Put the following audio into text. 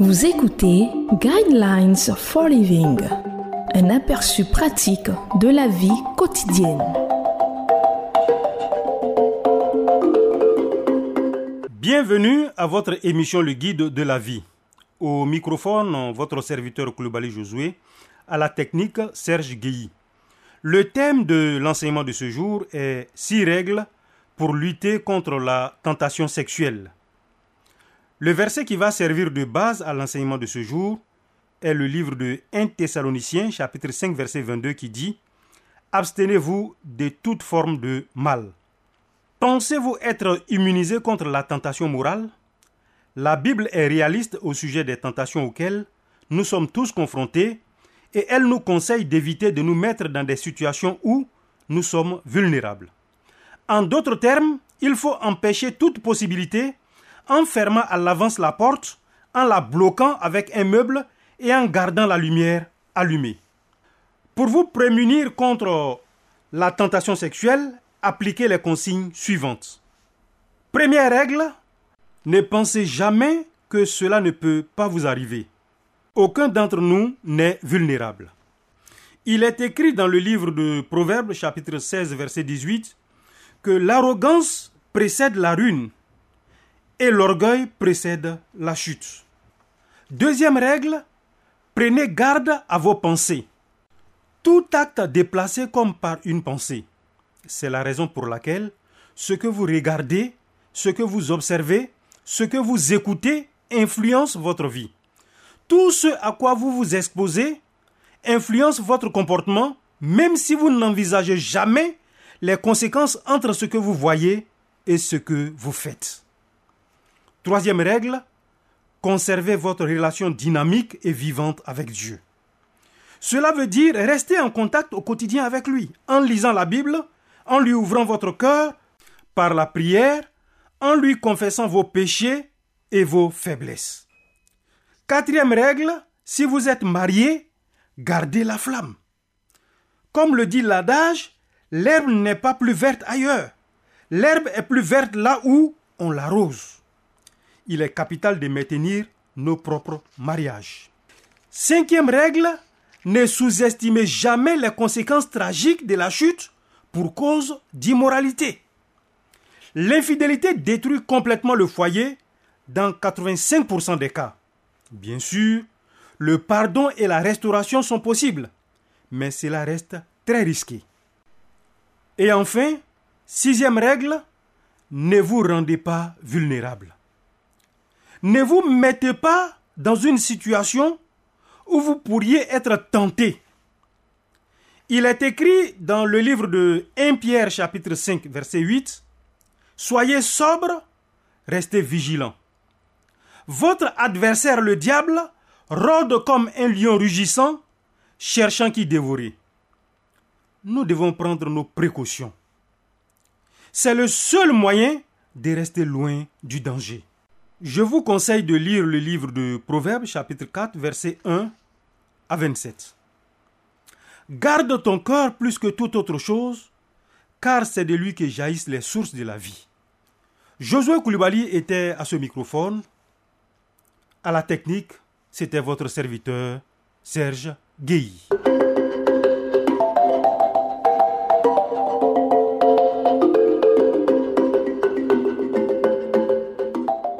Vous écoutez Guidelines for Living, un aperçu pratique de la vie quotidienne. Bienvenue à votre émission Le Guide de la vie. Au microphone, votre serviteur Koulibaly Josué, à la technique Serge Guilly. Le thème de l'enseignement de ce jour est six règles pour lutter contre la tentation sexuelle. Le verset qui va servir de base à l'enseignement de ce jour est le livre de 1 Thessaloniciens chapitre 5 verset 22 qui dit Abstenez-vous de toute forme de mal. Pensez-vous être immunisé contre la tentation morale? La Bible est réaliste au sujet des tentations auxquelles nous sommes tous confrontés et elle nous conseille d'éviter de nous mettre dans des situations où nous sommes vulnérables. En d'autres termes, il faut empêcher toute possibilité en fermant à l'avance la porte, en la bloquant avec un meuble et en gardant la lumière allumée. Pour vous prémunir contre la tentation sexuelle, appliquez les consignes suivantes. Première règle, ne pensez jamais que cela ne peut pas vous arriver. Aucun d'entre nous n'est vulnérable. Il est écrit dans le livre de Proverbes chapitre 16 verset 18 que l'arrogance précède la ruine et l'orgueil précède la chute. Deuxième règle, prenez garde à vos pensées. Tout acte déplacé comme par une pensée. C'est la raison pour laquelle ce que vous regardez, ce que vous observez, ce que vous écoutez influence votre vie. Tout ce à quoi vous vous exposez influence votre comportement, même si vous n'envisagez jamais les conséquences entre ce que vous voyez et ce que vous faites. Troisième règle, conservez votre relation dynamique et vivante avec Dieu. Cela veut dire rester en contact au quotidien avec lui, en lisant la Bible, en lui ouvrant votre cœur par la prière, en lui confessant vos péchés et vos faiblesses. Quatrième règle, si vous êtes marié, gardez la flamme. Comme le dit l'adage, l'herbe n'est pas plus verte ailleurs. L'herbe est plus verte là où on l'arrose. Il est capital de maintenir nos propres mariages. Cinquième règle, ne sous-estimez jamais les conséquences tragiques de la chute pour cause d'immoralité. L'infidélité détruit complètement le foyer dans 85% des cas. Bien sûr, le pardon et la restauration sont possibles, mais cela reste très risqué. Et enfin, sixième règle, ne vous rendez pas vulnérable. Ne vous mettez pas dans une situation où vous pourriez être tenté. Il est écrit dans le livre de 1 Pierre chapitre 5 verset 8, Soyez sobre, restez vigilants. Votre adversaire le diable rôde comme un lion rugissant, cherchant qui dévorer nous devons prendre nos précautions. C'est le seul moyen de rester loin du danger. Je vous conseille de lire le livre de Proverbes chapitre 4 verset 1 à 27. Garde ton cœur plus que toute autre chose, car c'est de lui que jaillissent les sources de la vie. Josué Koulibaly était à ce microphone. À la technique, c'était votre serviteur Serge Guéhi.